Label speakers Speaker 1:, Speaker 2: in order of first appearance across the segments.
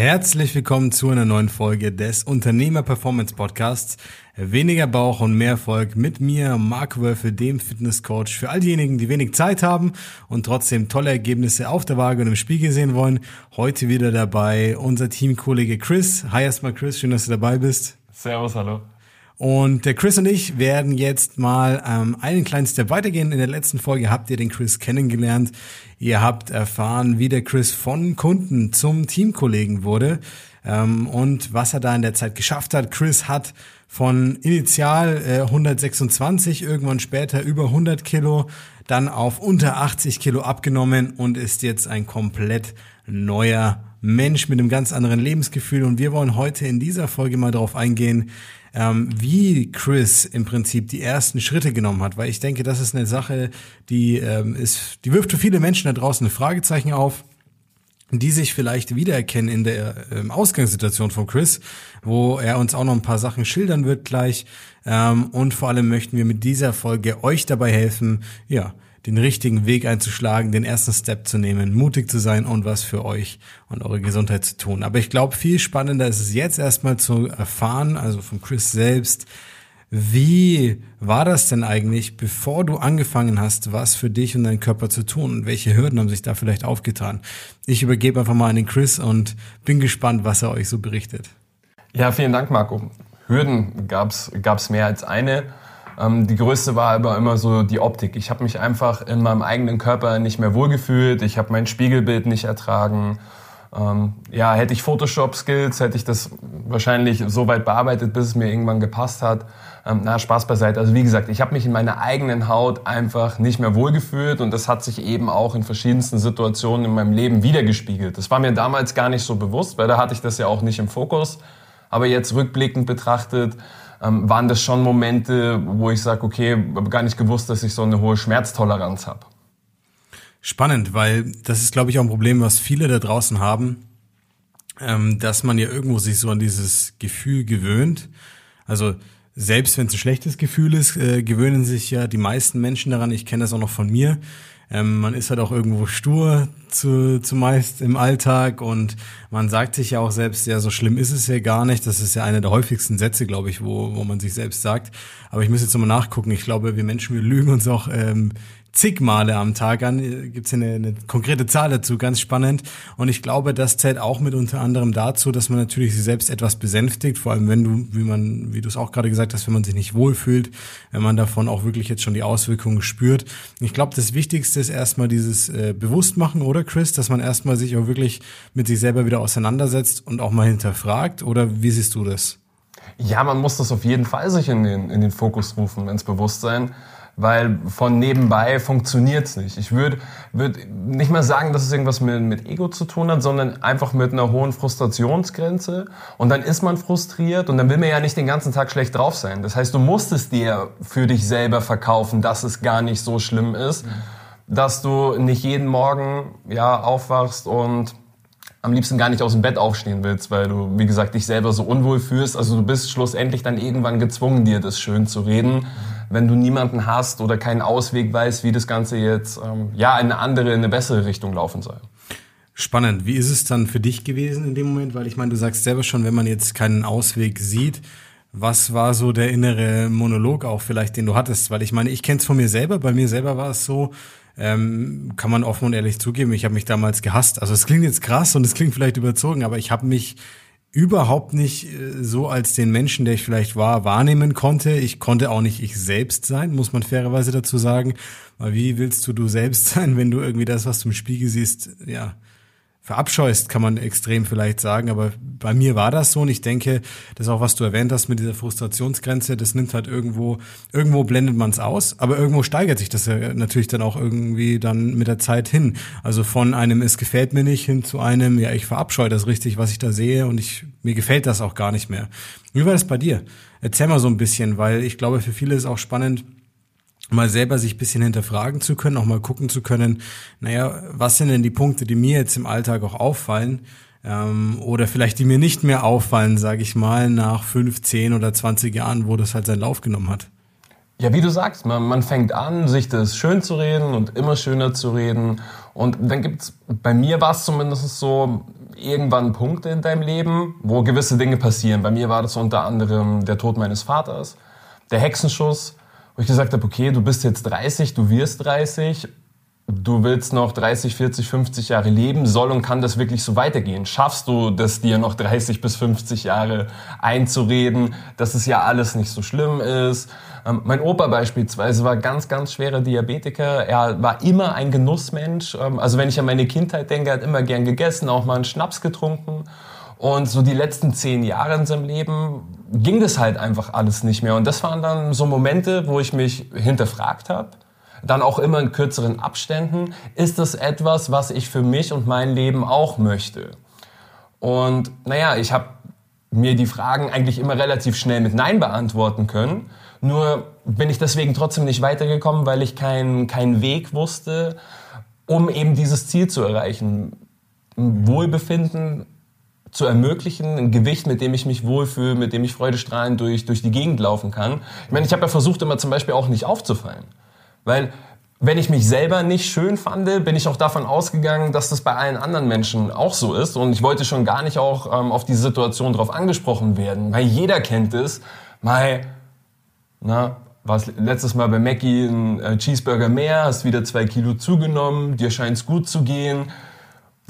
Speaker 1: Herzlich willkommen zu einer neuen Folge des Unternehmer Performance Podcasts. Weniger Bauch und mehr Erfolg mit mir, Marc Wölfe, dem Fitnesscoach. Für all diejenigen, die wenig Zeit haben und trotzdem tolle Ergebnisse auf der Waage und im Spiegel sehen wollen. Heute wieder dabei unser Teamkollege Chris. Hi erstmal Chris, schön, dass du dabei bist.
Speaker 2: Servus, hallo.
Speaker 1: Und der Chris und ich werden jetzt mal ähm, einen kleinen Step weitergehen. In der letzten Folge habt ihr den Chris kennengelernt. Ihr habt erfahren, wie der Chris von Kunden zum Teamkollegen wurde ähm, und was er da in der Zeit geschafft hat. Chris hat von initial äh, 126, irgendwann später über 100 Kilo, dann auf unter 80 Kilo abgenommen und ist jetzt ein komplett neuer Mensch mit einem ganz anderen Lebensgefühl. Und wir wollen heute in dieser Folge mal darauf eingehen, ähm, wie Chris im Prinzip die ersten Schritte genommen hat, weil ich denke, das ist eine Sache, die ähm, ist, die wirft für viele Menschen da draußen ein Fragezeichen auf die sich vielleicht wiedererkennen in der ähm, Ausgangssituation von Chris, wo er uns auch noch ein paar Sachen schildern wird gleich. Ähm, und vor allem möchten wir mit dieser Folge euch dabei helfen, ja, den richtigen Weg einzuschlagen, den ersten Step zu nehmen, mutig zu sein und was für euch und eure Gesundheit zu tun. Aber ich glaube, viel spannender ist es jetzt erstmal zu erfahren, also von Chris selbst, wie war das denn eigentlich, bevor du angefangen hast, was für dich und deinen Körper zu tun? Und welche Hürden haben sich da vielleicht aufgetan? Ich übergebe einfach mal an den Chris und bin gespannt, was er euch so berichtet.
Speaker 2: Ja, vielen Dank, Marco. Hürden gab's gab's mehr als eine. Ähm, die größte war aber immer so die Optik. Ich habe mich einfach in meinem eigenen Körper nicht mehr wohlgefühlt. Ich habe mein Spiegelbild nicht ertragen. Ähm, ja, hätte ich Photoshop-Skills, hätte ich das wahrscheinlich so weit bearbeitet, bis es mir irgendwann gepasst hat. Ähm, na, Spaß beiseite. Also wie gesagt, ich habe mich in meiner eigenen Haut einfach nicht mehr wohlgefühlt und das hat sich eben auch in verschiedensten Situationen in meinem Leben wiedergespiegelt. Das war mir damals gar nicht so bewusst, weil da hatte ich das ja auch nicht im Fokus. Aber jetzt rückblickend betrachtet, ähm, waren das schon Momente, wo ich sage, okay, habe gar nicht gewusst, dass ich so eine hohe Schmerztoleranz habe.
Speaker 1: Spannend, weil das ist, glaube ich, auch ein Problem, was viele da draußen haben, ähm, dass man ja irgendwo sich so an dieses Gefühl gewöhnt. Also selbst wenn es ein schlechtes Gefühl ist, äh, gewöhnen sich ja die meisten Menschen daran. Ich kenne das auch noch von mir. Ähm, man ist halt auch irgendwo stur zu, zumeist im Alltag und man sagt sich ja auch selbst, ja, so schlimm ist es ja gar nicht. Das ist ja einer der häufigsten Sätze, glaube ich, wo, wo man sich selbst sagt. Aber ich muss jetzt nochmal nachgucken. Ich glaube, wir Menschen, wir lügen uns auch ähm, zig Male am Tag an. Gibt es eine, eine konkrete Zahl dazu, ganz spannend. Und ich glaube, das zählt auch mit unter anderem dazu, dass man natürlich sich selbst etwas besänftigt, vor allem wenn du, wie man, wie du es auch gerade gesagt hast, wenn man sich nicht wohlfühlt, wenn man davon auch wirklich jetzt schon die Auswirkungen spürt. Ich glaube, das Wichtigste ist erstmal dieses äh, Bewusstmachen, oder Chris, dass man erstmal sich auch wirklich mit sich selber wieder auseinandersetzt und auch mal hinterfragt. Oder wie siehst du das?
Speaker 2: Ja, man muss das auf jeden Fall sich in den, in den Fokus rufen, ins Bewusstsein weil von nebenbei funktioniert's nicht. Ich würde würd nicht mal sagen, dass es irgendwas mit, mit Ego zu tun hat, sondern einfach mit einer hohen Frustrationsgrenze. Und dann ist man frustriert und dann will man ja nicht den ganzen Tag schlecht drauf sein. Das heißt, du musst es dir für dich selber verkaufen, dass es gar nicht so schlimm ist, dass du nicht jeden Morgen ja aufwachst und am liebsten gar nicht aus dem Bett aufstehen willst, weil du, wie gesagt, dich selber so unwohl fühlst. Also du bist schlussendlich dann irgendwann gezwungen, dir das schön zu reden. Wenn du niemanden hast oder keinen Ausweg weißt, wie das Ganze jetzt ähm, ja in eine andere, in eine bessere Richtung laufen soll.
Speaker 1: Spannend. Wie ist es dann für dich gewesen in dem Moment? Weil ich meine, du sagst selber schon, wenn man jetzt keinen Ausweg sieht, was war so der innere Monolog auch vielleicht, den du hattest? Weil ich meine, ich kenne es von mir selber. Bei mir selber war es so, ähm, kann man offen und ehrlich zugeben, ich habe mich damals gehasst. Also es klingt jetzt krass und es klingt vielleicht überzogen, aber ich habe mich überhaupt nicht äh, so als den Menschen, der ich vielleicht war, wahrnehmen konnte. Ich konnte auch nicht ich selbst sein, muss man fairerweise dazu sagen. Weil wie willst du du selbst sein, wenn du irgendwie das, was du im Spiegel siehst, ja, verabscheust, kann man extrem vielleicht sagen. Aber bei mir war das so und ich denke, das ist auch, was du erwähnt hast mit dieser Frustrationsgrenze, das nimmt halt irgendwo, irgendwo blendet man es aus, aber irgendwo steigert sich das ja natürlich dann auch irgendwie dann mit der Zeit hin. Also von einem, es gefällt mir nicht, hin zu einem, ja, ich verabscheue das richtig, was ich da sehe und ich, mir gefällt das auch gar nicht mehr. Wie war das bei dir? Erzähl mal so ein bisschen, weil ich glaube, für viele ist auch spannend, mal selber sich bisschen hinterfragen zu können, auch mal gucken zu können, naja, was sind denn die Punkte, die mir jetzt im Alltag auch auffallen ähm, oder vielleicht die mir nicht mehr auffallen, sage ich mal, nach fünf, zehn oder zwanzig Jahren, wo das halt seinen Lauf genommen hat.
Speaker 2: Ja, wie du sagst, man, man fängt an, sich das schön zu reden und immer schöner zu reden Und dann gibt's bei mir war es zumindest so, irgendwann Punkte in deinem Leben, wo gewisse Dinge passieren. Bei mir war das unter anderem der Tod meines Vaters, der Hexenschuss, wo ich gesagt habe, okay, du bist jetzt 30, du wirst 30, du willst noch 30, 40, 50 Jahre leben, soll und kann das wirklich so weitergehen? Schaffst du das dir noch 30 bis 50 Jahre einzureden, dass es ja alles nicht so schlimm ist? Ähm, mein Opa beispielsweise war ganz, ganz schwerer Diabetiker. Er war immer ein Genussmensch. Ähm, also wenn ich an meine Kindheit denke, hat immer gern gegessen, auch mal einen Schnaps getrunken. Und so die letzten zehn Jahre in seinem Leben ging das halt einfach alles nicht mehr. Und das waren dann so Momente, wo ich mich hinterfragt habe. Dann auch immer in kürzeren Abständen. Ist das etwas, was ich für mich und mein Leben auch möchte? Und naja, ich habe mir die Fragen eigentlich immer relativ schnell mit Nein beantworten können. Nur bin ich deswegen trotzdem nicht weitergekommen, weil ich keinen keinen Weg wusste, um eben dieses Ziel zu erreichen. Wohlbefinden zu ermöglichen, ein Gewicht, mit dem ich mich wohlfühle, mit dem ich freudestrahlend durch, durch die Gegend laufen kann. Ich meine, ich habe ja versucht, immer zum Beispiel auch nicht aufzufallen. Weil wenn ich mich selber nicht schön fand, bin ich auch davon ausgegangen, dass das bei allen anderen Menschen auch so ist. Und ich wollte schon gar nicht auch ähm, auf diese Situation drauf angesprochen werden. Weil jeder kennt es. Mal, na, warst letztes Mal bei Mackie ein äh, Cheeseburger mehr, hast wieder zwei Kilo zugenommen, dir scheint's gut zu gehen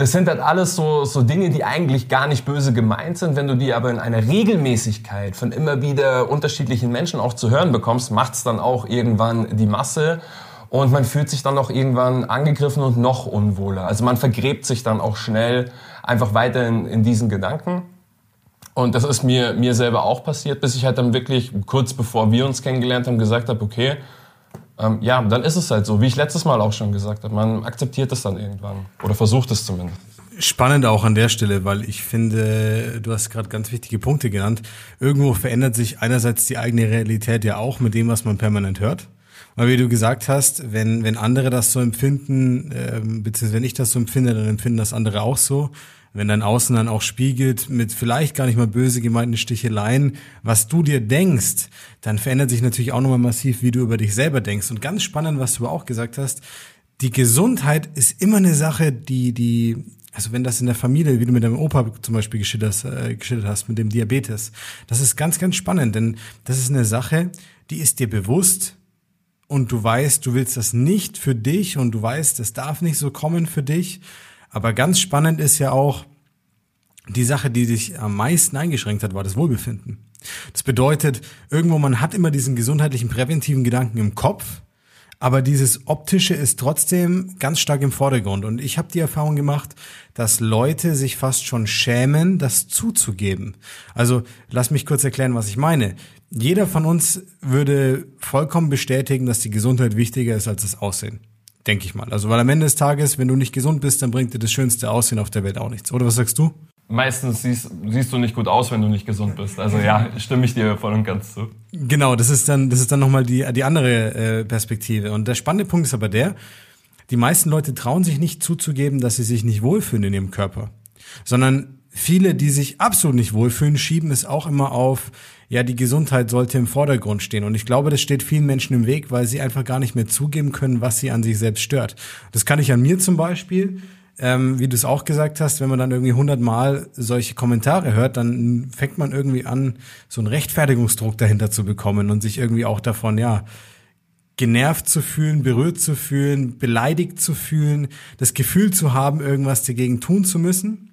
Speaker 2: das sind halt alles so, so Dinge, die eigentlich gar nicht böse gemeint sind. Wenn du die aber in einer Regelmäßigkeit von immer wieder unterschiedlichen Menschen auch zu hören bekommst, macht es dann auch irgendwann die Masse. Und man fühlt sich dann auch irgendwann angegriffen und noch unwohler. Also man vergräbt sich dann auch schnell einfach weiter in, in diesen Gedanken. Und das ist mir, mir selber auch passiert, bis ich halt dann wirklich kurz bevor wir uns kennengelernt haben gesagt habe, okay, ähm, ja, dann ist es halt so, wie ich letztes Mal auch schon gesagt habe. Man akzeptiert es dann irgendwann oder versucht es zumindest.
Speaker 1: Spannend auch an der Stelle, weil ich finde, du hast gerade ganz wichtige Punkte genannt. Irgendwo verändert sich einerseits die eigene Realität ja auch mit dem, was man permanent hört. Weil wie du gesagt hast, wenn, wenn andere das so empfinden, äh, beziehungsweise wenn ich das so empfinde, dann empfinden das andere auch so wenn dein Außen dann auch spiegelt mit vielleicht gar nicht mal böse gemeinten Sticheleien, was du dir denkst, dann verändert sich natürlich auch nochmal massiv, wie du über dich selber denkst. Und ganz spannend, was du auch gesagt hast, die Gesundheit ist immer eine Sache, die, die, also wenn das in der Familie, wie du mit deinem Opa zum Beispiel geschildert, äh, geschildert hast, mit dem Diabetes, das ist ganz, ganz spannend, denn das ist eine Sache, die ist dir bewusst, und du weißt, du willst das nicht für dich und du weißt, es darf nicht so kommen für dich aber ganz spannend ist ja auch, die Sache, die sich am meisten eingeschränkt hat, war das Wohlbefinden. Das bedeutet, irgendwo man hat immer diesen gesundheitlichen präventiven Gedanken im Kopf, aber dieses optische ist trotzdem ganz stark im Vordergrund. Und ich habe die Erfahrung gemacht, dass Leute sich fast schon schämen, das zuzugeben. Also lass mich kurz erklären, was ich meine. Jeder von uns würde vollkommen bestätigen, dass die Gesundheit wichtiger ist als das Aussehen. Denke ich mal. Also, weil am Ende des Tages, wenn du nicht gesund bist, dann bringt dir das schönste Aussehen auf der Welt auch nichts. Oder was sagst du?
Speaker 2: Meistens siehst, siehst du nicht gut aus, wenn du nicht gesund bist. Also ja, stimme ich dir voll und ganz zu.
Speaker 1: Genau, das ist dann, das ist dann nochmal die, die andere äh, Perspektive. Und der spannende Punkt ist aber der, die meisten Leute trauen sich nicht zuzugeben, dass sie sich nicht wohlfühlen in ihrem Körper. Sondern viele, die sich absolut nicht wohlfühlen, schieben es auch immer auf, ja, die Gesundheit sollte im Vordergrund stehen. Und ich glaube, das steht vielen Menschen im Weg, weil sie einfach gar nicht mehr zugeben können, was sie an sich selbst stört. Das kann ich an mir zum Beispiel. Ähm, wie du es auch gesagt hast, wenn man dann irgendwie hundertmal solche Kommentare hört, dann fängt man irgendwie an, so einen Rechtfertigungsdruck dahinter zu bekommen und sich irgendwie auch davon, ja, genervt zu fühlen, berührt zu fühlen, beleidigt zu fühlen, das Gefühl zu haben, irgendwas dagegen tun zu müssen.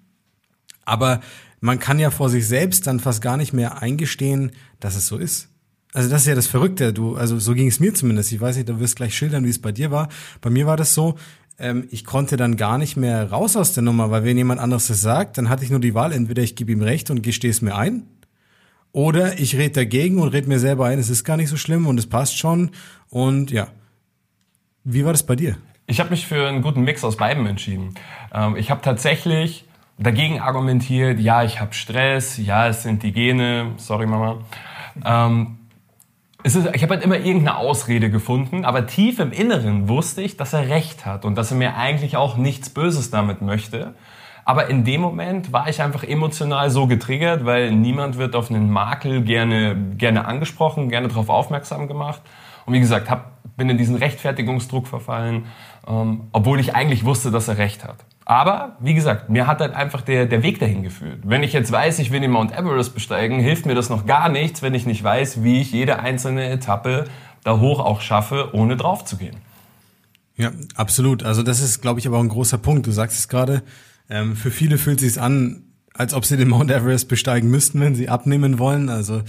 Speaker 1: Aber man kann ja vor sich selbst dann fast gar nicht mehr eingestehen, dass es so ist. Also das ist ja das Verrückte. Du, also so ging es mir zumindest. Ich weiß nicht, du wirst gleich schildern, wie es bei dir war. Bei mir war das so, ähm, ich konnte dann gar nicht mehr raus aus der Nummer, weil wenn jemand anderes das sagt, dann hatte ich nur die Wahl, entweder ich gebe ihm recht und gestehe es mir ein, oder ich rede dagegen und rede mir selber ein, es ist gar nicht so schlimm und es passt schon. Und ja. Wie war das bei dir?
Speaker 2: Ich habe mich für einen guten Mix aus beiden entschieden. Ähm, ich habe tatsächlich dagegen argumentiert, ja, ich habe Stress, ja, es sind die Gene, sorry Mama. Ähm, es ist, ich habe halt immer irgendeine Ausrede gefunden, aber tief im Inneren wusste ich, dass er recht hat und dass er mir eigentlich auch nichts Böses damit möchte. Aber in dem Moment war ich einfach emotional so getriggert, weil niemand wird auf einen Makel gerne, gerne angesprochen, gerne darauf aufmerksam gemacht. Und wie gesagt, hab, bin in diesen Rechtfertigungsdruck verfallen ähm, obwohl ich eigentlich wusste, dass er recht hat. Aber, wie gesagt, mir hat halt einfach der, der Weg dahin geführt. Wenn ich jetzt weiß, ich will den Mount Everest besteigen, hilft mir das noch gar nichts, wenn ich nicht weiß, wie ich jede einzelne Etappe da hoch auch schaffe, ohne drauf zu gehen.
Speaker 1: Ja, absolut. Also das ist, glaube ich, aber auch ein großer Punkt. Du sagst es gerade, ähm, für viele fühlt es sich an, als ob sie den Mount Everest besteigen müssten, wenn sie abnehmen wollen. Also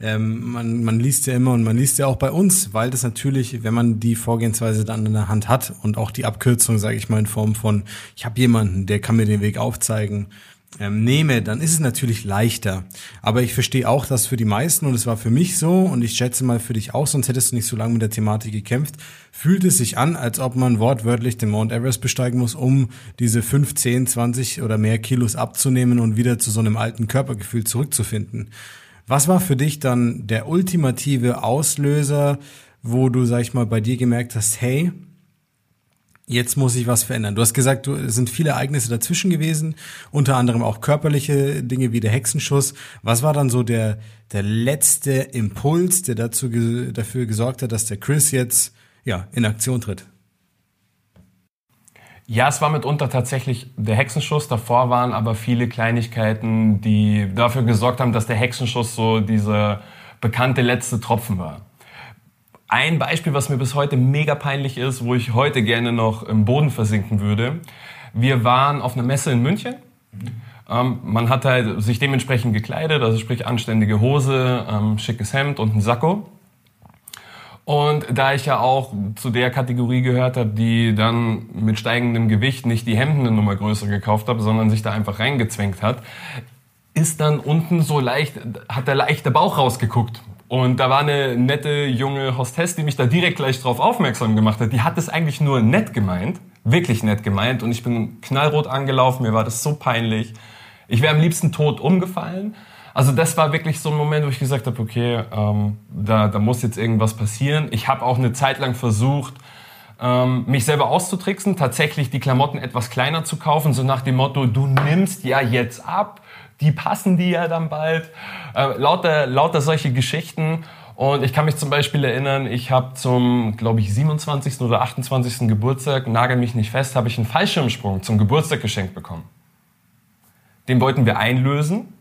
Speaker 1: ähm, man, man liest ja immer und man liest ja auch bei uns, weil das natürlich, wenn man die Vorgehensweise dann in der Hand hat und auch die Abkürzung, sage ich mal, in Form von, ich habe jemanden, der kann mir den Weg aufzeigen, ähm, nehme, dann ist es natürlich leichter. Aber ich verstehe auch, dass für die meisten, und es war für mich so, und ich schätze mal für dich auch, sonst hättest du nicht so lange mit der Thematik gekämpft, fühlt es sich an, als ob man wortwörtlich den Mount Everest besteigen muss, um diese 5, 10, 20 oder mehr Kilos abzunehmen und wieder zu so einem alten Körpergefühl zurückzufinden. Was war für dich dann der ultimative Auslöser, wo du, sag ich mal, bei dir gemerkt hast, hey, jetzt muss ich was verändern. Du hast gesagt, du, es sind viele Ereignisse dazwischen gewesen, unter anderem auch körperliche Dinge wie der Hexenschuss. Was war dann so der, der letzte Impuls, der dazu, dafür gesorgt hat, dass der Chris jetzt, ja, in Aktion tritt?
Speaker 2: Ja, es war mitunter tatsächlich der Hexenschuss. Davor waren aber viele Kleinigkeiten, die dafür gesorgt haben, dass der Hexenschuss so dieser bekannte letzte Tropfen war. Ein Beispiel, was mir bis heute mega peinlich ist, wo ich heute gerne noch im Boden versinken würde. Wir waren auf einer Messe in München. Ähm, man hat halt sich dementsprechend gekleidet, also sprich anständige Hose, ähm, schickes Hemd und ein Sakko. Und da ich ja auch zu der Kategorie gehört habe, die dann mit steigendem Gewicht nicht die Hemden eine Nummer größer gekauft habe, sondern sich da einfach reingezwängt hat, ist dann unten so leicht, hat der leichte Bauch rausgeguckt. Und da war eine nette junge Hostess, die mich da direkt gleich drauf aufmerksam gemacht hat. Die hat es eigentlich nur nett gemeint, wirklich nett gemeint. Und ich bin knallrot angelaufen, mir war das so peinlich. Ich wäre am liebsten tot umgefallen. Also das war wirklich so ein Moment, wo ich gesagt habe, okay, ähm, da, da muss jetzt irgendwas passieren. Ich habe auch eine Zeit lang versucht, ähm, mich selber auszutricksen, tatsächlich die Klamotten etwas kleiner zu kaufen, so nach dem Motto, du nimmst ja jetzt ab, die passen die ja dann bald. Äh, lauter, lauter solche Geschichten. Und ich kann mich zum Beispiel erinnern, ich habe zum, glaube ich, 27. oder 28. Geburtstag, nagel mich nicht fest, habe ich einen Fallschirmsprung zum Geburtstag geschenkt bekommen. Den wollten wir einlösen.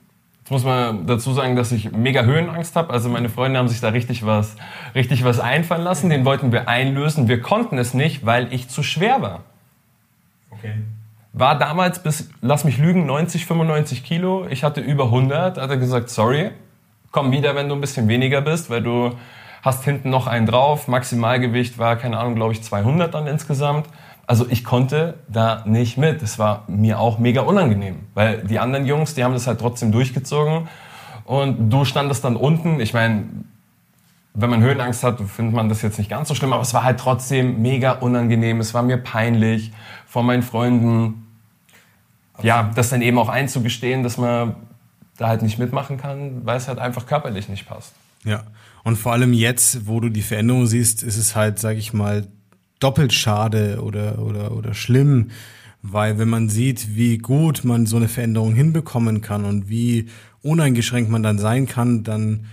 Speaker 2: Jetzt muss man dazu sagen, dass ich mega Höhenangst habe. Also meine Freunde haben sich da richtig was, richtig was einfallen lassen. Den wollten wir einlösen. Wir konnten es nicht, weil ich zu schwer war. Okay. War damals bis, lass mich lügen, 90, 95 Kilo. Ich hatte über 100. Hat er gesagt, sorry, komm wieder, wenn du ein bisschen weniger bist, weil du hast hinten noch einen drauf. Maximalgewicht war, keine Ahnung, glaube ich, 200 dann insgesamt. Also ich konnte da nicht mit. Das war mir auch mega unangenehm, weil die anderen Jungs, die haben das halt trotzdem durchgezogen und du standest dann unten. Ich meine, wenn man Höhenangst hat, findet man das jetzt nicht ganz so schlimm, aber es war halt trotzdem mega unangenehm. Es war mir peinlich vor meinen Freunden. Ja, das dann eben auch einzugestehen, dass man da halt nicht mitmachen kann, weil es halt einfach körperlich nicht passt.
Speaker 1: Ja, und vor allem jetzt, wo du die Veränderung siehst, ist es halt, sag ich mal, doppelt schade oder, oder, oder schlimm, weil wenn man sieht, wie gut man so eine Veränderung hinbekommen kann und wie uneingeschränkt man dann sein kann, dann,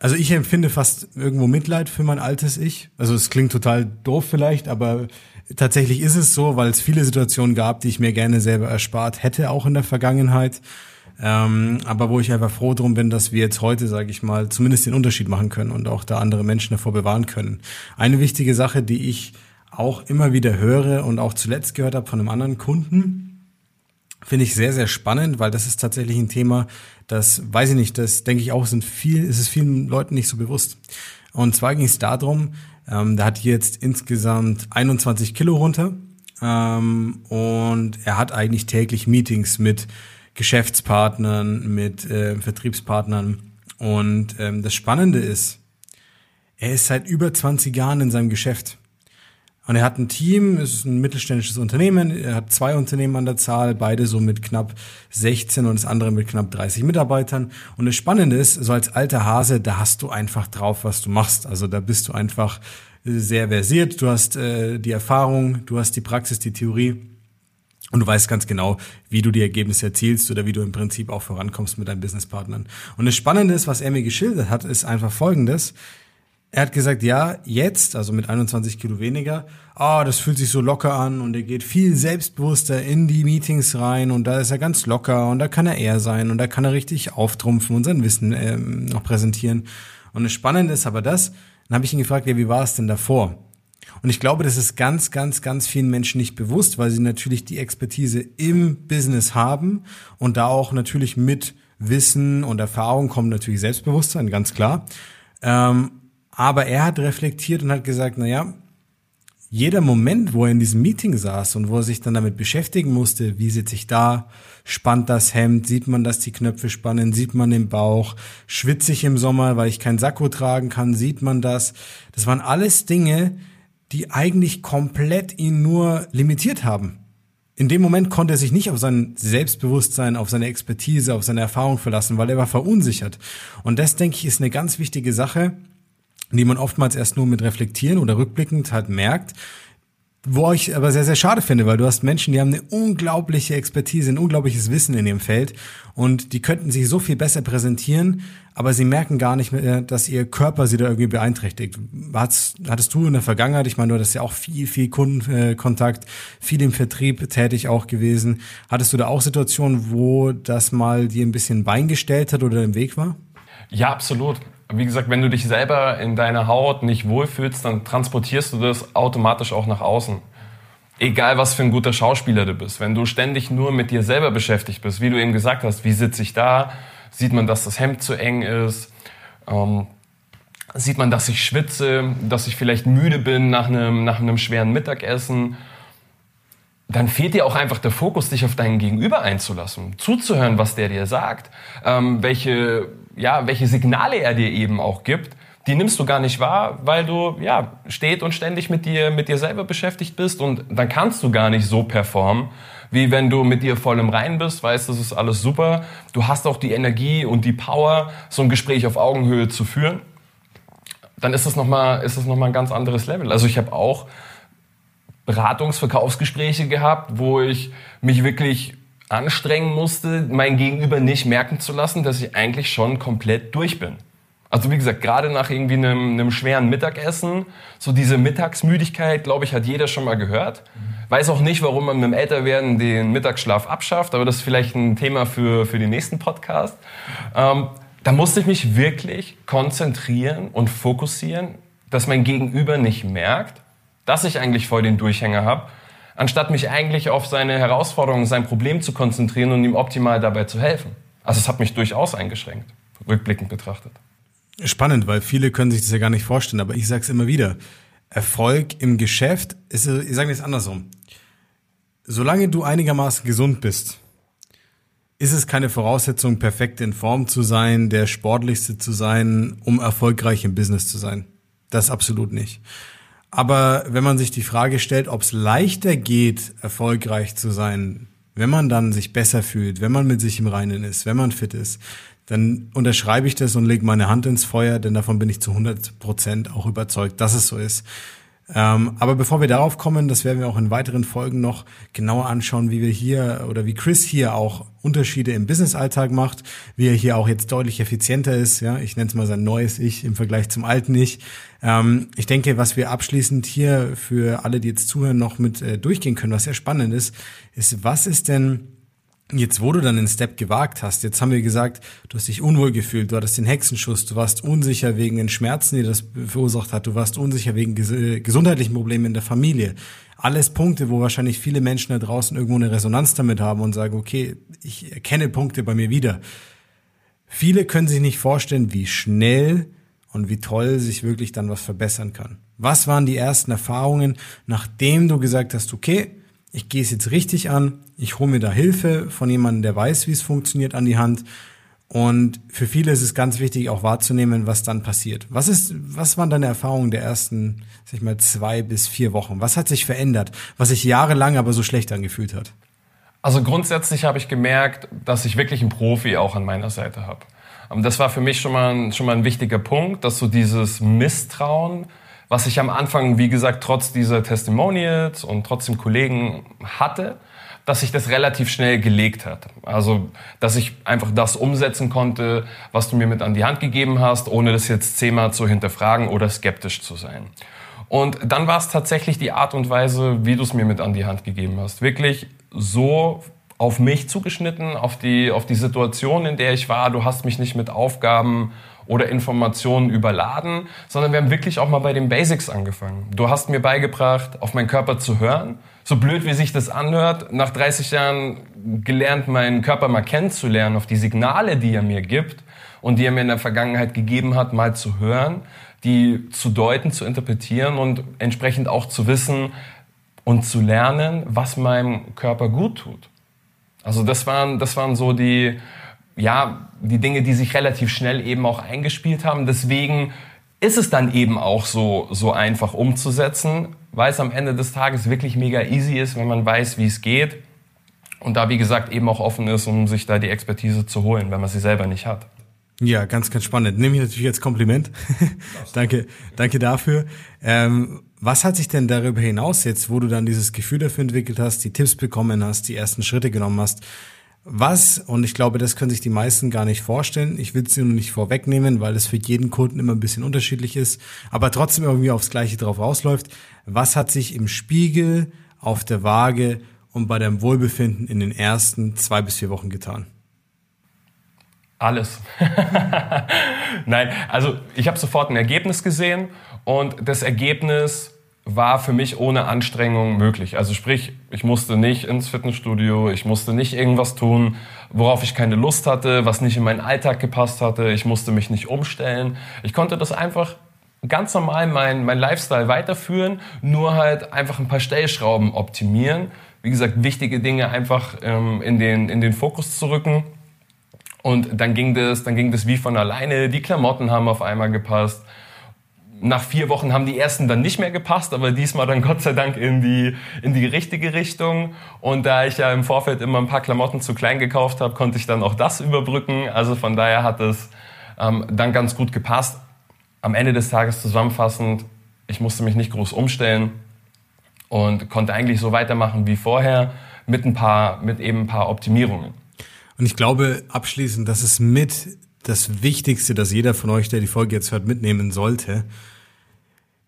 Speaker 1: also ich empfinde fast irgendwo Mitleid für mein altes Ich. Also es klingt total doof vielleicht, aber tatsächlich ist es so, weil es viele Situationen gab, die ich mir gerne selber erspart hätte, auch in der Vergangenheit. Ähm, aber wo ich einfach froh drum bin, dass wir jetzt heute, sage ich mal, zumindest den Unterschied machen können und auch da andere Menschen davor bewahren können. Eine wichtige Sache, die ich auch immer wieder höre und auch zuletzt gehört habe von einem anderen Kunden, finde ich sehr, sehr spannend, weil das ist tatsächlich ein Thema, das weiß ich nicht, das denke ich auch, sind viel, ist es vielen Leuten nicht so bewusst. Und zwar ging es darum, ähm, da hat jetzt insgesamt 21 Kilo runter ähm, und er hat eigentlich täglich Meetings mit Geschäftspartnern, mit äh, Vertriebspartnern. Und ähm, das Spannende ist, er ist seit über 20 Jahren in seinem Geschäft. Und er hat ein Team, es ist ein mittelständisches Unternehmen, er hat zwei Unternehmen an der Zahl, beide so mit knapp 16 und das andere mit knapp 30 Mitarbeitern. Und das Spannende ist, so als alter Hase, da hast du einfach drauf, was du machst. Also da bist du einfach sehr versiert, du hast äh, die Erfahrung, du hast die Praxis, die Theorie. Und du weißt ganz genau, wie du die Ergebnisse erzielst oder wie du im Prinzip auch vorankommst mit deinen Businesspartnern. Und das Spannende ist, was er mir geschildert hat, ist einfach Folgendes Er hat gesagt, ja, jetzt, also mit 21 Kilo weniger, ah, oh, das fühlt sich so locker an und er geht viel selbstbewusster in die Meetings rein und da ist er ganz locker und da kann er er sein und da kann er richtig auftrumpfen und sein Wissen ähm, noch präsentieren. Und das Spannende ist aber das, dann habe ich ihn gefragt, ja, wie war es denn davor? Und ich glaube, das ist ganz, ganz, ganz vielen Menschen nicht bewusst, weil sie natürlich die Expertise im Business haben und da auch natürlich mit Wissen und Erfahrung kommt natürlich Selbstbewusstsein, ganz klar. Ähm, aber er hat reflektiert und hat gesagt, na ja, jeder Moment, wo er in diesem Meeting saß und wo er sich dann damit beschäftigen musste, wie sitze ich da, spannt das Hemd, sieht man, dass die Knöpfe spannen, sieht man den Bauch, schwitze ich im Sommer, weil ich kein Sakko tragen kann, sieht man das. Das waren alles Dinge, die eigentlich komplett ihn nur limitiert haben. In dem Moment konnte er sich nicht auf sein Selbstbewusstsein, auf seine Expertise, auf seine Erfahrung verlassen, weil er war verunsichert. Und das, denke ich, ist eine ganz wichtige Sache, die man oftmals erst nur mit Reflektieren oder rückblickend halt merkt, wo ich aber sehr, sehr schade finde, weil du hast Menschen, die haben eine unglaubliche Expertise, ein unglaubliches Wissen in ihrem Feld und die könnten sich so viel besser präsentieren, aber sie merken gar nicht mehr, dass ihr Körper sie da irgendwie beeinträchtigt. Hattest, hattest du in der Vergangenheit, ich meine, du hattest ja auch viel, viel Kundenkontakt, viel im Vertrieb tätig auch gewesen. Hattest du da auch Situationen, wo das mal dir ein bisschen Bein gestellt hat oder im Weg war?
Speaker 2: Ja, absolut wie gesagt, wenn du dich selber in deiner Haut nicht wohlfühlst, dann transportierst du das automatisch auch nach außen. Egal, was für ein guter Schauspieler du bist. Wenn du ständig nur mit dir selber beschäftigt bist, wie du eben gesagt hast, wie sitze ich da? Sieht man, dass das Hemd zu eng ist? Ähm, sieht man, dass ich schwitze, dass ich vielleicht müde bin nach einem, nach einem schweren Mittagessen? dann fehlt dir auch einfach der Fokus, dich auf deinen Gegenüber einzulassen, zuzuhören, was der dir sagt, ähm, welche ja, welche Signale er dir eben auch gibt, die nimmst du gar nicht wahr, weil du ja steht und ständig mit dir mit dir selber beschäftigt bist und dann kannst du gar nicht so performen, wie wenn du mit dir voll im Rein bist, weißt, das ist alles super. Du hast auch die Energie und die Power, so ein Gespräch auf Augenhöhe zu führen. Dann ist das nochmal, ist das noch mal ein ganz anderes Level. Also ich habe auch Beratungsverkaufsgespräche gehabt, wo ich mich wirklich anstrengen musste, mein Gegenüber nicht merken zu lassen, dass ich eigentlich schon komplett durch bin. Also wie gesagt, gerade nach irgendwie einem, einem schweren Mittagessen, so diese Mittagsmüdigkeit, glaube ich, hat jeder schon mal gehört. Weiß auch nicht, warum man mit dem Älterwerden den Mittagsschlaf abschafft, aber das ist vielleicht ein Thema für, für den nächsten Podcast. Ähm, da musste ich mich wirklich konzentrieren und fokussieren, dass mein Gegenüber nicht merkt, dass ich eigentlich voll den Durchhänger habe anstatt mich eigentlich auf seine Herausforderung, sein Problem zu konzentrieren und ihm optimal dabei zu helfen. Also es hat mich durchaus eingeschränkt, rückblickend betrachtet.
Speaker 1: Spannend, weil viele können sich das ja gar nicht vorstellen, aber ich sage es immer wieder. Erfolg im Geschäft ist, ich sage es andersrum. Solange du einigermaßen gesund bist, ist es keine Voraussetzung, perfekt in Form zu sein, der sportlichste zu sein, um erfolgreich im Business zu sein. Das absolut nicht. Aber wenn man sich die Frage stellt, ob es leichter geht, erfolgreich zu sein, wenn man dann sich besser fühlt, wenn man mit sich im Reinen ist, wenn man fit ist, dann unterschreibe ich das und lege meine Hand ins Feuer, denn davon bin ich zu 100 Prozent auch überzeugt, dass es so ist. Ähm, aber bevor wir darauf kommen, das werden wir auch in weiteren Folgen noch genauer anschauen, wie wir hier oder wie Chris hier auch Unterschiede im Businessalltag macht, wie er hier auch jetzt deutlich effizienter ist. Ja, ich nenne es mal sein neues Ich im Vergleich zum alten Ich. Ähm, ich denke, was wir abschließend hier für alle, die jetzt zuhören, noch mit äh, durchgehen können, was sehr spannend ist, ist, was ist denn Jetzt, wo du dann den Step gewagt hast, jetzt haben wir gesagt, du hast dich unwohl gefühlt, du hattest den Hexenschuss, du warst unsicher wegen den Schmerzen, die das verursacht hat, du warst unsicher wegen ges gesundheitlichen Problemen in der Familie. Alles Punkte, wo wahrscheinlich viele Menschen da draußen irgendwo eine Resonanz damit haben und sagen, okay, ich erkenne Punkte bei mir wieder. Viele können sich nicht vorstellen, wie schnell und wie toll sich wirklich dann was verbessern kann. Was waren die ersten Erfahrungen, nachdem du gesagt hast, okay, ich gehe es jetzt richtig an, ich hole mir da Hilfe von jemandem, der weiß, wie es funktioniert, an die Hand. Und für viele ist es ganz wichtig, auch wahrzunehmen, was dann passiert. Was ist, was waren deine Erfahrungen der ersten, sag ich mal, zwei bis vier Wochen? Was hat sich verändert, was sich jahrelang aber so schlecht angefühlt hat?
Speaker 2: Also grundsätzlich habe ich gemerkt, dass ich wirklich einen Profi auch an meiner Seite habe. Das war für mich schon mal, schon mal ein wichtiger Punkt, dass so dieses Misstrauen, was ich am Anfang, wie gesagt, trotz dieser Testimonials und trotzdem Kollegen hatte, dass sich das relativ schnell gelegt hat. Also, dass ich einfach das umsetzen konnte, was du mir mit an die Hand gegeben hast, ohne das jetzt zehnmal zu hinterfragen oder skeptisch zu sein. Und dann war es tatsächlich die Art und Weise, wie du es mir mit an die Hand gegeben hast. Wirklich so auf mich zugeschnitten, auf die, auf die Situation, in der ich war. Du hast mich nicht mit Aufgaben oder Informationen überladen, sondern wir haben wirklich auch mal bei den Basics angefangen. Du hast mir beigebracht, auf meinen Körper zu hören. So blöd, wie sich das anhört, nach 30 Jahren gelernt, meinen Körper mal kennenzulernen, auf die Signale, die er mir gibt und die er mir in der Vergangenheit gegeben hat, mal zu hören, die zu deuten, zu interpretieren und entsprechend auch zu wissen und zu lernen, was meinem Körper gut tut. Also das waren, das waren so die, ja, die Dinge, die sich relativ schnell eben auch eingespielt haben. Deswegen ist es dann eben auch so, so einfach umzusetzen, weil es am Ende des Tages wirklich mega easy ist, wenn man weiß, wie es geht. Und da, wie gesagt, eben auch offen ist, um sich da die Expertise zu holen, wenn man sie selber nicht hat.
Speaker 1: Ja, ganz, ganz spannend. Nehme ich natürlich als Kompliment. danke, danke dafür. Ähm, was hat sich denn darüber hinaus jetzt, wo du dann dieses Gefühl dafür entwickelt hast, die Tipps bekommen hast, die ersten Schritte genommen hast, was, und ich glaube, das können sich die meisten gar nicht vorstellen, ich will es nur nicht vorwegnehmen, weil es für jeden Kunden immer ein bisschen unterschiedlich ist, aber trotzdem irgendwie aufs Gleiche drauf rausläuft, was hat sich im Spiegel, auf der Waage und bei deinem Wohlbefinden in den ersten zwei bis vier Wochen getan?
Speaker 2: Alles. Nein, also ich habe sofort ein Ergebnis gesehen und das Ergebnis war für mich ohne Anstrengung möglich. Also sprich, ich musste nicht ins Fitnessstudio, ich musste nicht irgendwas tun, worauf ich keine Lust hatte, was nicht in meinen Alltag gepasst hatte, ich musste mich nicht umstellen. Ich konnte das einfach ganz normal mein, mein Lifestyle weiterführen, nur halt einfach ein paar Stellschrauben optimieren. Wie gesagt, wichtige Dinge einfach ähm, in, den, in den Fokus zu rücken. Und dann ging das, dann ging das wie von alleine. Die Klamotten haben auf einmal gepasst nach vier Wochen haben die ersten dann nicht mehr gepasst, aber diesmal dann Gott sei Dank in die, in die richtige Richtung. Und da ich ja im Vorfeld immer ein paar Klamotten zu klein gekauft habe, konnte ich dann auch das überbrücken. Also von daher hat es ähm, dann ganz gut gepasst. Am Ende des Tages zusammenfassend, ich musste mich nicht groß umstellen und konnte eigentlich so weitermachen wie vorher mit ein paar, mit eben ein paar Optimierungen.
Speaker 1: Und ich glaube abschließend, dass es mit das Wichtigste, das jeder von euch, der die Folge jetzt hört, mitnehmen sollte.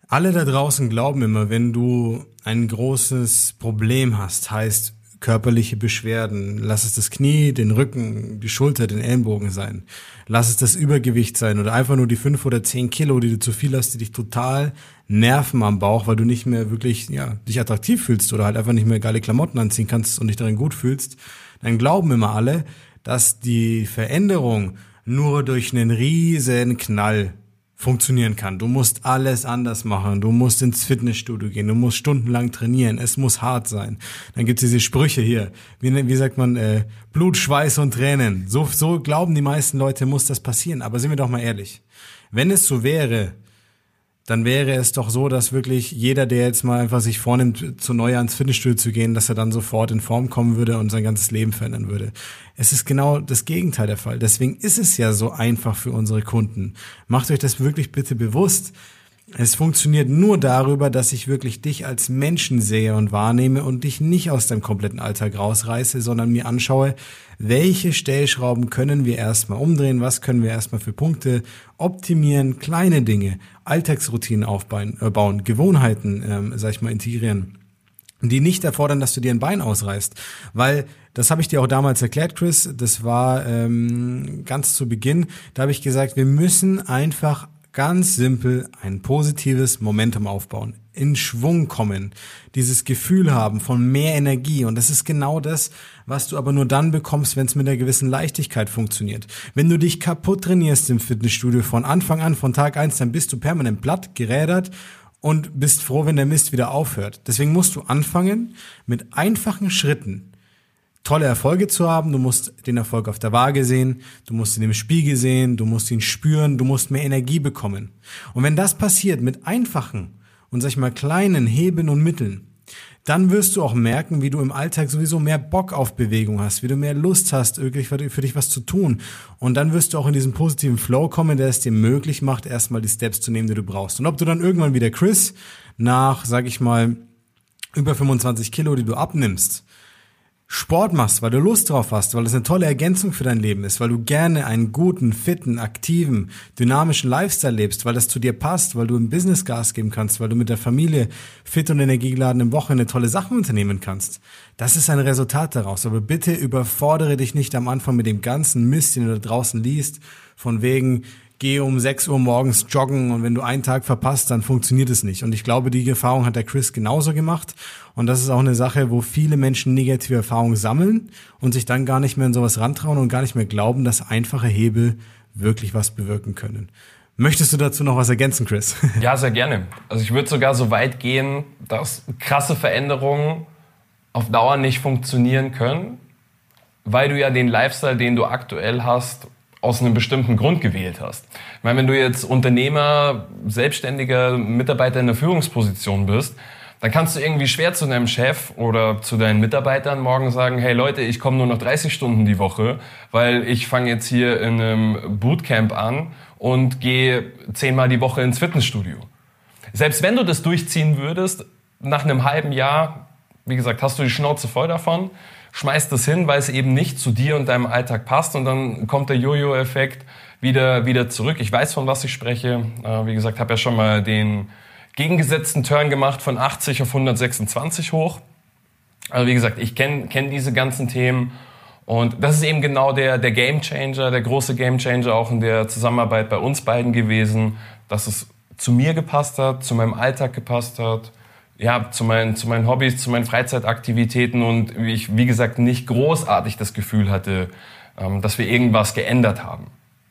Speaker 1: Alle da draußen glauben immer, wenn du ein großes Problem hast, heißt körperliche Beschwerden, lass es das Knie, den Rücken, die Schulter, den Ellenbogen sein, lass es das Übergewicht sein oder einfach nur die fünf oder zehn Kilo, die du zu viel hast, die dich total nerven am Bauch, weil du nicht mehr wirklich ja, dich attraktiv fühlst oder halt einfach nicht mehr geile Klamotten anziehen kannst und dich darin gut fühlst, dann glauben immer alle, dass die Veränderung nur durch einen riesen Knall funktionieren kann. Du musst alles anders machen. Du musst ins Fitnessstudio gehen. Du musst stundenlang trainieren. Es muss hart sein. Dann gibt's diese Sprüche hier. Wie, wie sagt man? Äh, Blut, Schweiß und Tränen. So, so glauben die meisten Leute, muss das passieren. Aber sind wir doch mal ehrlich. Wenn es so wäre, dann wäre es doch so, dass wirklich jeder, der jetzt mal einfach sich vornimmt, zu neu ans Fitnessstudio zu gehen, dass er dann sofort in Form kommen würde und sein ganzes Leben verändern würde. Es ist genau das Gegenteil der Fall. Deswegen ist es ja so einfach für unsere Kunden. Macht euch das wirklich bitte bewusst. Es funktioniert nur darüber, dass ich wirklich dich als Menschen sehe und wahrnehme und dich nicht aus deinem kompletten Alltag rausreiße, sondern mir anschaue, welche Stellschrauben können wir erstmal umdrehen, was können wir erstmal für Punkte optimieren, kleine Dinge, Alltagsroutinen aufbauen, äh, Gewohnheiten, ähm, sag ich mal, integrieren die nicht erfordern, dass du dir ein Bein ausreißt. Weil, das habe ich dir auch damals erklärt, Chris, das war ähm, ganz zu Beginn, da habe ich gesagt, wir müssen einfach Ganz simpel ein positives Momentum aufbauen, in Schwung kommen, dieses Gefühl haben von mehr Energie. Und das ist genau das, was du aber nur dann bekommst, wenn es mit einer gewissen Leichtigkeit funktioniert. Wenn du dich kaputt trainierst im Fitnessstudio von Anfang an, von Tag eins, dann bist du permanent platt, gerädert und bist froh, wenn der Mist wieder aufhört. Deswegen musst du anfangen mit einfachen Schritten tolle Erfolge zu haben. Du musst den Erfolg auf der Waage sehen, du musst ihn im Spiegel sehen, du musst ihn spüren, du musst mehr Energie bekommen. Und wenn das passiert mit einfachen und sag ich mal kleinen Hebeln und Mitteln, dann wirst du auch merken, wie du im Alltag sowieso mehr Bock auf Bewegung hast, wie du mehr Lust hast, wirklich für dich was zu tun. Und dann wirst du auch in diesen positiven Flow kommen, der es dir möglich macht, erstmal die Steps zu nehmen, die du brauchst. Und ob du dann irgendwann wieder Chris nach, sag ich mal, über 25 Kilo, die du abnimmst, Sport machst, weil du Lust drauf hast, weil es eine tolle Ergänzung für dein Leben ist, weil du gerne einen guten, fitten, aktiven, dynamischen Lifestyle lebst, weil das zu dir passt, weil du im Business Gas geben kannst, weil du mit der Familie fit und energiegeladen im Woche eine tolle Sachen unternehmen kannst. Das ist ein Resultat daraus. Aber bitte überfordere dich nicht am Anfang mit dem ganzen Mist, den du da draußen liest, von wegen, geh um 6 Uhr morgens joggen und wenn du einen Tag verpasst, dann funktioniert es nicht. Und ich glaube, die Erfahrung hat der Chris genauso gemacht. Und das ist auch eine Sache, wo viele Menschen negative Erfahrungen sammeln und sich dann gar nicht mehr in sowas rantrauen und gar nicht mehr glauben, dass einfache Hebel wirklich was bewirken können. Möchtest du dazu noch was ergänzen, Chris?
Speaker 2: Ja, sehr gerne. Also ich würde sogar so weit gehen, dass krasse Veränderungen auf Dauer nicht funktionieren können, weil du ja den Lifestyle, den du aktuell hast, aus einem bestimmten Grund gewählt hast. Ich meine, wenn du jetzt Unternehmer, selbstständiger Mitarbeiter in der Führungsposition bist, dann kannst du irgendwie schwer zu deinem Chef oder zu deinen Mitarbeitern morgen sagen, hey Leute, ich komme nur noch 30 Stunden die Woche, weil ich fange jetzt hier in einem Bootcamp an und gehe zehnmal die Woche ins Fitnessstudio. Selbst wenn du das durchziehen würdest, nach einem halben Jahr, wie gesagt, hast du die Schnauze voll davon, schmeißt das hin, weil es eben nicht zu dir und deinem Alltag passt und dann kommt der Jojo-Effekt wieder, wieder zurück. Ich weiß, von was ich spreche. Äh, wie gesagt, habe ja schon mal den gegengesetzten Turn gemacht von 80 auf 126 hoch. Also wie gesagt, ich kenne kenn diese ganzen Themen und das ist eben genau der, der Game Changer, der große Game Changer auch in der Zusammenarbeit bei uns beiden gewesen, dass es zu mir gepasst hat, zu meinem Alltag gepasst hat, ja, zu meinen, zu meinen Hobbys, zu meinen Freizeitaktivitäten und ich, wie gesagt, nicht großartig das Gefühl hatte, ähm, dass wir irgendwas geändert haben.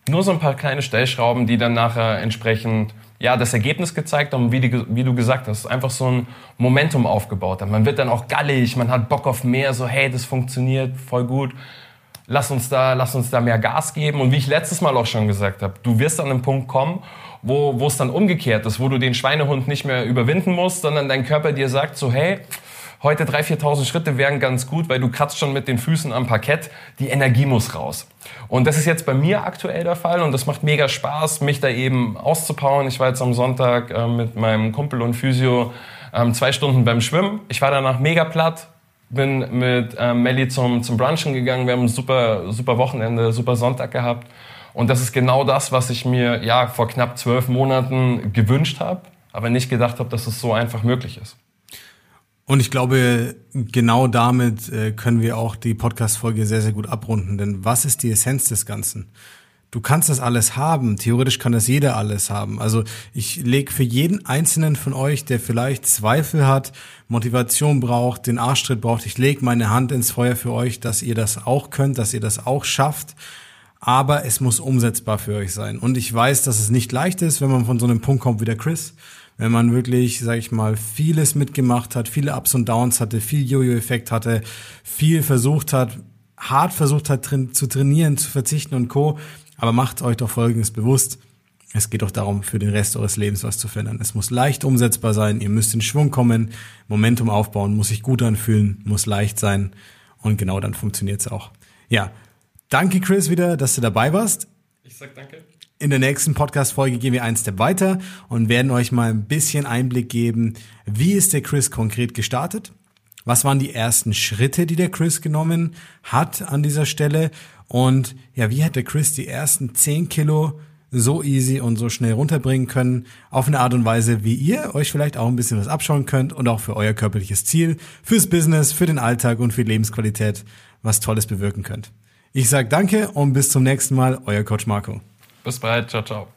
Speaker 2: Nur so ein paar kleine Stellschrauben, die dann nachher entsprechend ja, das Ergebnis gezeigt haben, wie, die, wie du gesagt hast, einfach so ein Momentum aufgebaut haben. Man wird dann auch gallig, man hat Bock auf mehr, so hey, das funktioniert voll gut. Lass uns da, lass uns da mehr Gas geben. Und wie ich letztes Mal auch schon gesagt habe, du wirst an einen Punkt kommen, wo, es dann umgekehrt ist, wo du den Schweinehund nicht mehr überwinden musst, sondern dein Körper dir sagt so, hey, heute 3.000, 4.000 Schritte wären ganz gut, weil du kratzt schon mit den Füßen am Parkett, die Energie muss raus. Und das ist jetzt bei mir aktuell der Fall und das macht mega Spaß, mich da eben auszupowern. Ich war jetzt am Sonntag äh, mit meinem Kumpel und Physio ähm, zwei Stunden beim Schwimmen. Ich war danach mega platt, bin mit ähm, Melly zum, zum Brunchen gegangen. Wir haben ein super, super Wochenende, super Sonntag gehabt. Und das ist genau das, was ich mir ja vor knapp zwölf Monaten gewünscht habe, aber nicht gedacht habe, dass es so einfach möglich ist.
Speaker 1: Und ich glaube, genau damit äh, können wir auch die Podcast-Folge sehr, sehr gut abrunden. Denn was ist die Essenz des Ganzen? Du kannst das alles haben. Theoretisch kann das jeder alles haben. Also ich lege für jeden einzelnen von euch, der vielleicht Zweifel hat, Motivation braucht, den Arschtritt braucht, ich lege meine Hand ins Feuer für euch, dass ihr das auch könnt, dass ihr das auch schafft aber es muss umsetzbar für euch sein. Und ich weiß, dass es nicht leicht ist, wenn man von so einem Punkt kommt wie der Chris. Wenn man wirklich, sag ich mal, vieles mitgemacht hat, viele Ups und Downs hatte, viel Jojo-Effekt hatte, viel versucht hat, hart versucht hat zu trainieren, zu verzichten und Co. Aber macht euch doch Folgendes bewusst. Es geht doch darum, für den Rest eures Lebens was zu verändern. Es muss leicht umsetzbar sein. Ihr müsst in Schwung kommen, Momentum aufbauen, muss sich gut anfühlen, muss leicht sein. Und genau dann funktioniert's auch. Ja, Danke, Chris, wieder, dass du dabei warst.
Speaker 2: Ich sag danke.
Speaker 1: In der nächsten Podcast-Folge gehen wir einen Step weiter und werden euch mal ein bisschen Einblick geben, wie ist der Chris konkret gestartet? Was waren die ersten Schritte, die der Chris genommen hat an dieser Stelle? Und ja, wie hat der Chris die ersten 10 Kilo so easy und so schnell runterbringen können, auf eine Art und Weise, wie ihr euch vielleicht auch ein bisschen was abschauen könnt und auch für euer körperliches Ziel, fürs Business, für den Alltag und für die Lebensqualität was Tolles bewirken könnt. Ich sage danke und bis zum nächsten Mal, euer Coach Marco.
Speaker 2: Bis bald, ciao, ciao.